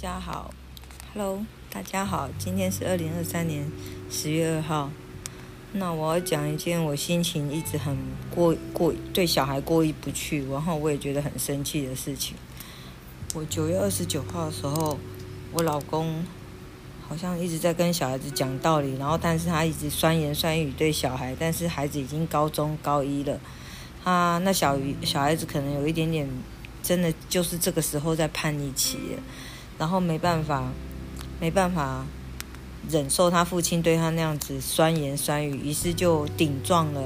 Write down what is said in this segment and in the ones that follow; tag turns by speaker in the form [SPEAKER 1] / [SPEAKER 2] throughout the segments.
[SPEAKER 1] 家好，Hello，大家好，今天是二零二三年十月二号。那我要讲一件我心情一直很过过对小孩过意不去，然后我也觉得很生气的事情。我九月二十九号的时候，我老公好像一直在跟小孩子讲道理，然后但是他一直酸言酸语对小孩，但是孩子已经高中高一了，他那小鱼小孩子可能有一点点，真的就是这个时候在叛逆期，然后没办法，没办法。忍受他父亲对他那样子酸言酸语，于是就顶撞了，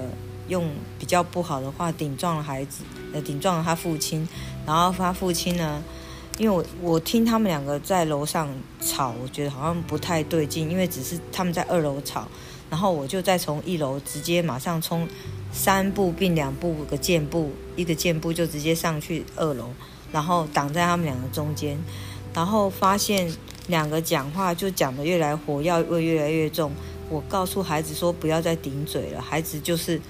[SPEAKER 1] 用比较不好的话顶撞了孩子，呃，顶撞了他父亲。然后他父亲呢，因为我我听他们两个在楼上吵，我觉得好像不太对劲，因为只是他们在二楼吵，然后我就再从一楼直接马上冲三步并两步个箭步，一个箭步就直接上去二楼，然后挡在他们两个中间，然后发现。两个讲话就讲得越来火药味越来越重。我告诉孩子说不要再顶嘴了，孩子就是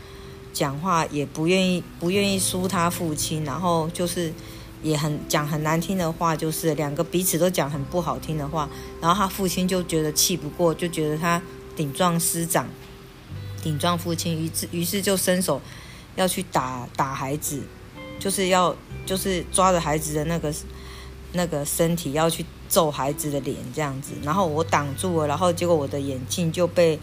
[SPEAKER 1] 讲话也不愿意不愿意输他父亲，然后就是也很讲很难听的话，就是两个彼此都讲很不好听的话，然后他父亲就觉得气不过，就觉得他顶撞师长，顶撞父亲，于是于是就伸手要去打打孩子，就是要就是抓着孩子的那个那个身体要去。揍孩子的脸这样子，然后我挡住了，然后结果我的眼镜就被，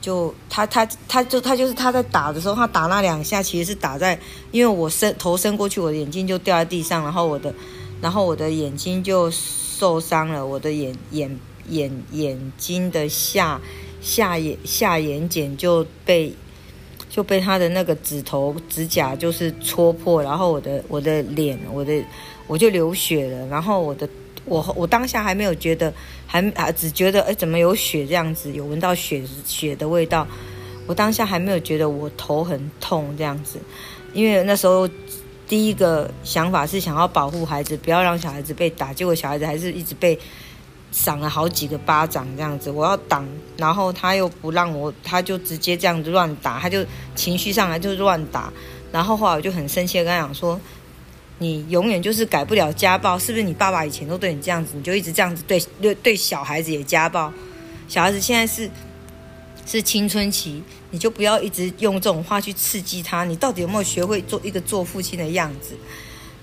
[SPEAKER 1] 就他他他就他就是他在打的时候，他打那两下其实是打在，因为我伸头伸过去，我的眼镜就掉在地上，然后我的，然后我的眼睛就受伤了，我的眼眼眼眼睛的下下眼下眼睑就被就被他的那个指头指甲就是戳破，然后我的我的脸我的我就流血了，然后我的。我我当下还没有觉得，还啊只觉得哎怎么有血这样子，有闻到血血的味道。我当下还没有觉得我头很痛这样子，因为那时候第一个想法是想要保护孩子，不要让小孩子被打。结果小孩子还是一直被赏了好几个巴掌这样子，我要挡，然后他又不让我，他就直接这样子乱打，他就情绪上来就乱打。然后后来我就很生气跟他讲说。你永远就是改不了家暴，是不是？你爸爸以前都对你这样子，你就一直这样子对对对小孩子也家暴。小孩子现在是是青春期，你就不要一直用这种话去刺激他。你到底有没有学会做一个做父亲的样子？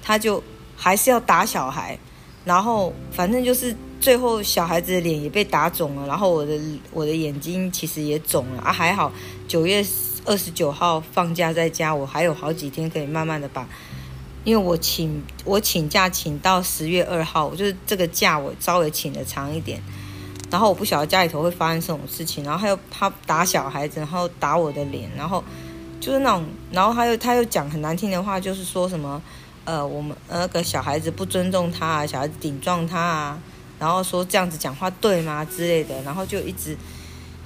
[SPEAKER 1] 他就还是要打小孩，然后反正就是最后小孩子的脸也被打肿了，然后我的我的眼睛其实也肿了啊。还好九月二十九号放假在家，我还有好几天可以慢慢的把。因为我请我请假请到十月二号，就是这个假我稍微请的长一点，然后我不晓得家里头会发生这种事情，然后他又他打小孩子，然后打我的脸，然后就是那种，然后他又他又讲很难听的话，就是说什么呃我们那个小孩子不尊重他啊，小孩子顶撞他啊，然后说这样子讲话对吗之类的，然后就一直。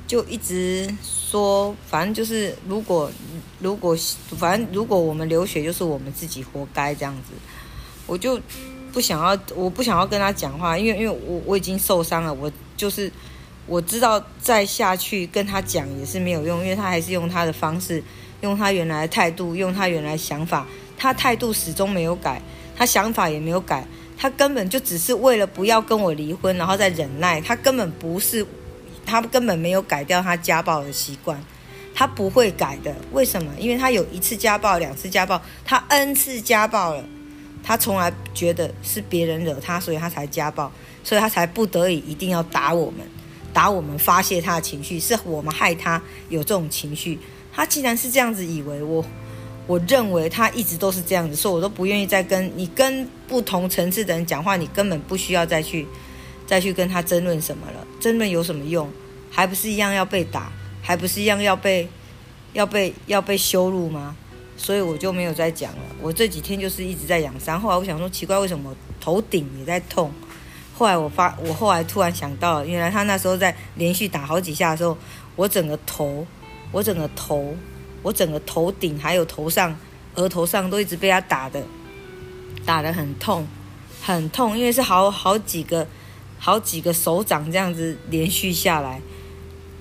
[SPEAKER 1] 就一直说，反正就是如果如果反正如果我们流血，就是我们自己活该这样子。我就不想要，我不想要跟他讲话，因为因为我我已经受伤了，我就是我知道再下去跟他讲也是没有用，因为他还是用他的方式，用他原来的态度，用他原来想法，他态度始终没有改，他想法也没有改，他根本就只是为了不要跟我离婚，然后再忍耐，他根本不是。他根本没有改掉他家暴的习惯，他不会改的。为什么？因为他有一次家暴，两次家暴，他 n 次家暴了。他从来觉得是别人惹他，所以他才家暴，所以他才不得已一定要打我们，打我们发泄他的情绪，是我们害他有这种情绪。他既然是这样子以为我，我认为他一直都是这样子，所以我都不愿意再跟你跟不同层次的人讲话，你根本不需要再去。再去跟他争论什么了？争论有什么用？还不是一样要被打，还不是一样要被要被要被羞辱吗？所以我就没有再讲了。我这几天就是一直在养伤。后来我想说，奇怪，为什么头顶也在痛？后来我发，我后来突然想到，原来他那时候在连续打好几下的时候，我整个头，我整个头，我整个头顶还有头上、额头上都一直被他打的，打的很痛，很痛，因为是好好几个。好几个手掌这样子连续下来，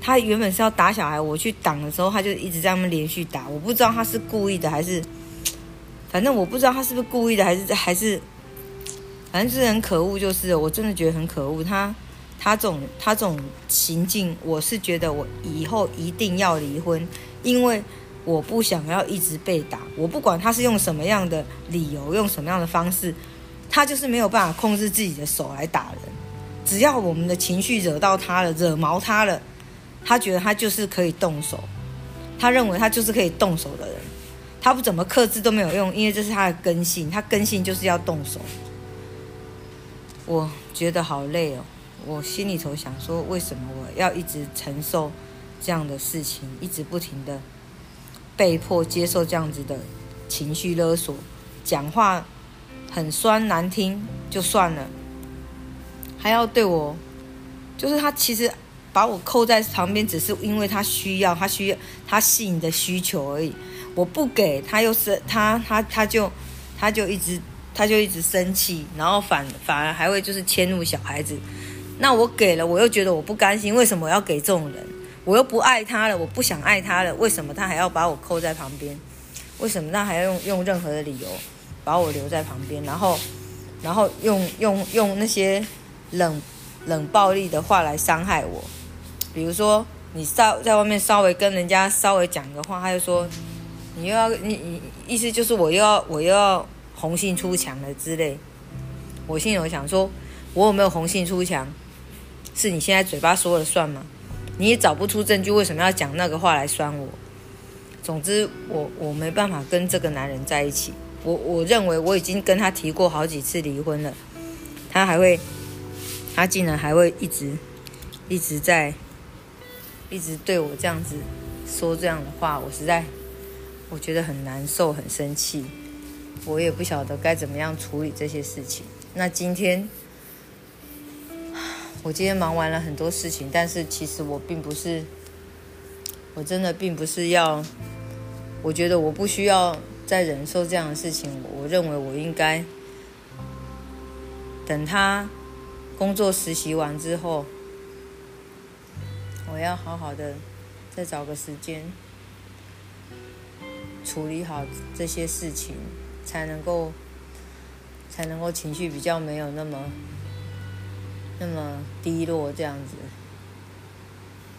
[SPEAKER 1] 他原本是要打小孩，我去挡的时候，他就一直在那么连续打。我不知道他是故意的还是，反正我不知道他是不是故意的还是还是，反正是很可恶，就是我真的觉得很可恶。他他这种他这种行径，我是觉得我以后一定要离婚，因为我不想要一直被打。我不管他是用什么样的理由，用什么样的方式，他就是没有办法控制自己的手来打人。只要我们的情绪惹到他了，惹毛他了，他觉得他就是可以动手。他认为他就是可以动手的人，他不怎么克制都没有用，因为这是他的根性，他根性就是要动手。我觉得好累哦，我心里头想说，为什么我要一直承受这样的事情，一直不停的被迫接受这样子的情绪勒索，讲话很酸难听就算了，还要对我，就是他其实把我扣在旁边，只是因为他需要，他需要他吸引的需求而已。我不给他，又是他他他就他就一直。他就一直生气，然后反反而还会就是迁怒小孩子。那我给了，我又觉得我不甘心，为什么要给这种人？我又不爱他了，我不想爱他了，为什么他还要把我扣在旁边？为什么他还要用用任何的理由把我留在旁边？然后，然后用用用那些冷冷暴力的话来伤害我？比如说，你稍在外面稍微跟人家稍微讲个话，他就说你又要你你意思就是我又要我又要。红杏出墙了之类，我心里想说，我有没有红杏出墙？是你现在嘴巴说了算吗？你也找不出证据，为什么要讲那个话来酸我？总之，我我没办法跟这个男人在一起。我我认为我已经跟他提过好几次离婚了，他还会，他竟然还会一直一直在一直对我这样子说这样的话，我实在我觉得很难受，很生气。我也不晓得该怎么样处理这些事情。那今天，我今天忙完了很多事情，但是其实我并不是，我真的并不是要，我觉得我不需要再忍受这样的事情。我认为我应该等他工作实习完之后，我要好好的再找个时间处理好这些事情。才能够，才能够情绪比较没有那么，那么低落这样子。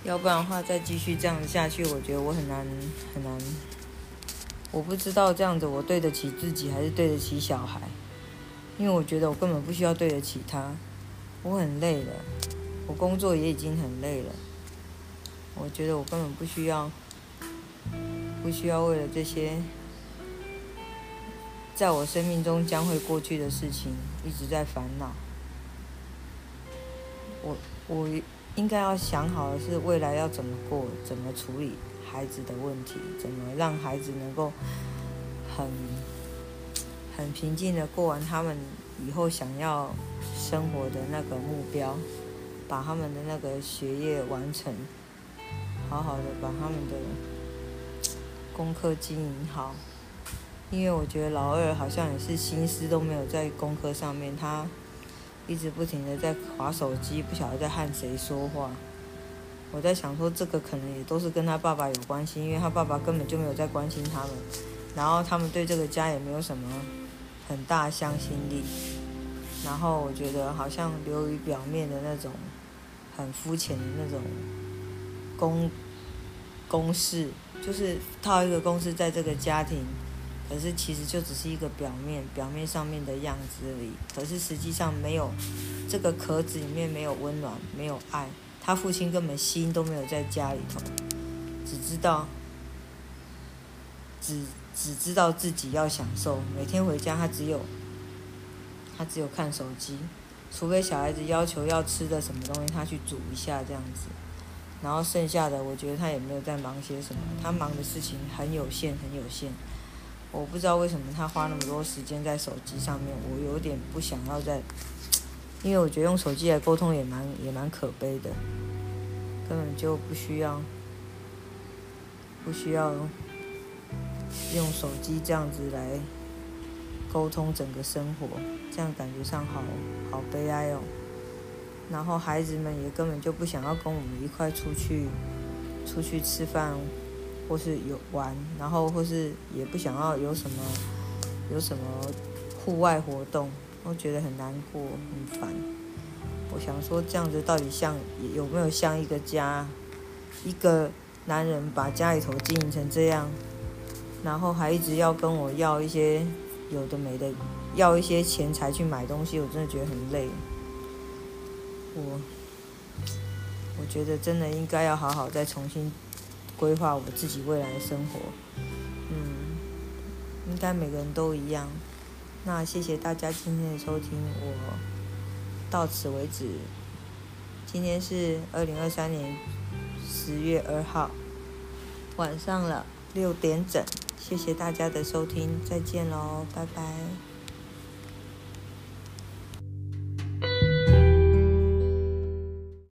[SPEAKER 1] 要不然的话，再继续这样下去，我觉得我很难很难。我不知道这样子我对得起自己还是对得起小孩，因为我觉得我根本不需要对得起他。我很累了，我工作也已经很累了。我觉得我根本不需要，不需要为了这些。在我生命中将会过去的事情，一直在烦恼。我我应该要想好的是未来要怎么过，怎么处理孩子的问题，怎么让孩子能够很很平静的过完他们以后想要生活的那个目标，把他们的那个学业完成，好好的把他们的功课经营好。因为我觉得老二好像也是心思都没有在功课上面，他一直不停的在划手机，不晓得在和谁说话。我在想说，这个可能也都是跟他爸爸有关系，因为他爸爸根本就没有在关心他们，然后他们对这个家也没有什么很大向心力。然后我觉得好像流于表面的那种很肤浅的那种公公式，就是套一个公式在这个家庭。可是其实就只是一个表面，表面上面的样子而已。可是实际上没有，这个壳子里面没有温暖，没有爱。他父亲根本心都没有在家里头，只知道，只只知道自己要享受。每天回家，他只有，他只有看手机，除非小孩子要求要吃的什么东西，他去煮一下这样子。然后剩下的，我觉得他也没有在忙些什么，他忙的事情很有限，很有限。我不知道为什么他花那么多时间在手机上面，我有点不想要再，因为我觉得用手机来沟通也蛮也蛮可悲的，根本就不需要，不需要用手机这样子来沟通整个生活，这样感觉上好好悲哀哦。然后孩子们也根本就不想要跟我们一块出去，出去吃饭。或是有玩，然后或是也不想要有什么有什么户外活动，我觉得很难过、很烦。我想说，这样子到底像有没有像一个家？一个男人把家里头经营成这样，然后还一直要跟我要一些有的没的，要一些钱财去买东西，我真的觉得很累。我我觉得真的应该要好好再重新规划我自己未来的生活。嗯，应该每个人都一样。那谢谢大家今天的收听，我到此为止。今天是二零二三年十月二号晚上了六点整，谢谢大家的收听，再见喽，拜拜。